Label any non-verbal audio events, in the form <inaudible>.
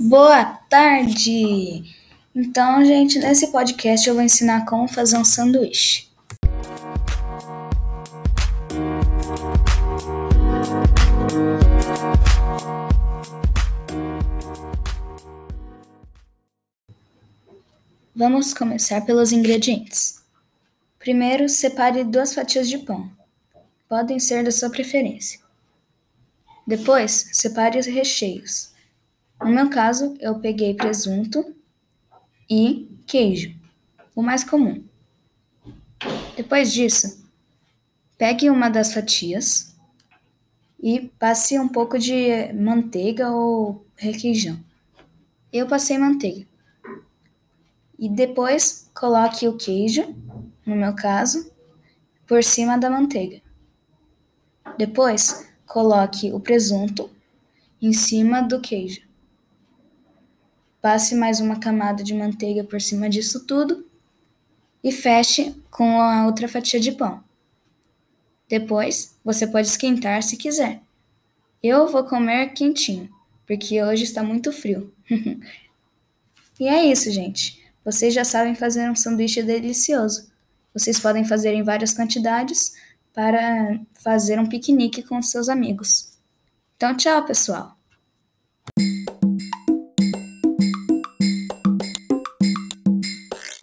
Boa tarde! Então, gente, nesse podcast eu vou ensinar como fazer um sanduíche. Vamos começar pelos ingredientes. Primeiro, separe duas fatias de pão. Podem ser da sua preferência. Depois, separe os recheios. No meu caso, eu peguei presunto e queijo, o mais comum. Depois disso, pegue uma das fatias e passe um pouco de manteiga ou requeijão. Eu passei manteiga. E depois coloque o queijo, no meu caso, por cima da manteiga. Depois, coloque o presunto em cima do queijo. Passe mais uma camada de manteiga por cima disso tudo e feche com a outra fatia de pão. Depois, você pode esquentar se quiser. Eu vou comer quentinho, porque hoje está muito frio. <laughs> e é isso, gente. Vocês já sabem fazer um sanduíche delicioso. Vocês podem fazer em várias quantidades para fazer um piquenique com seus amigos. Então, tchau, pessoal!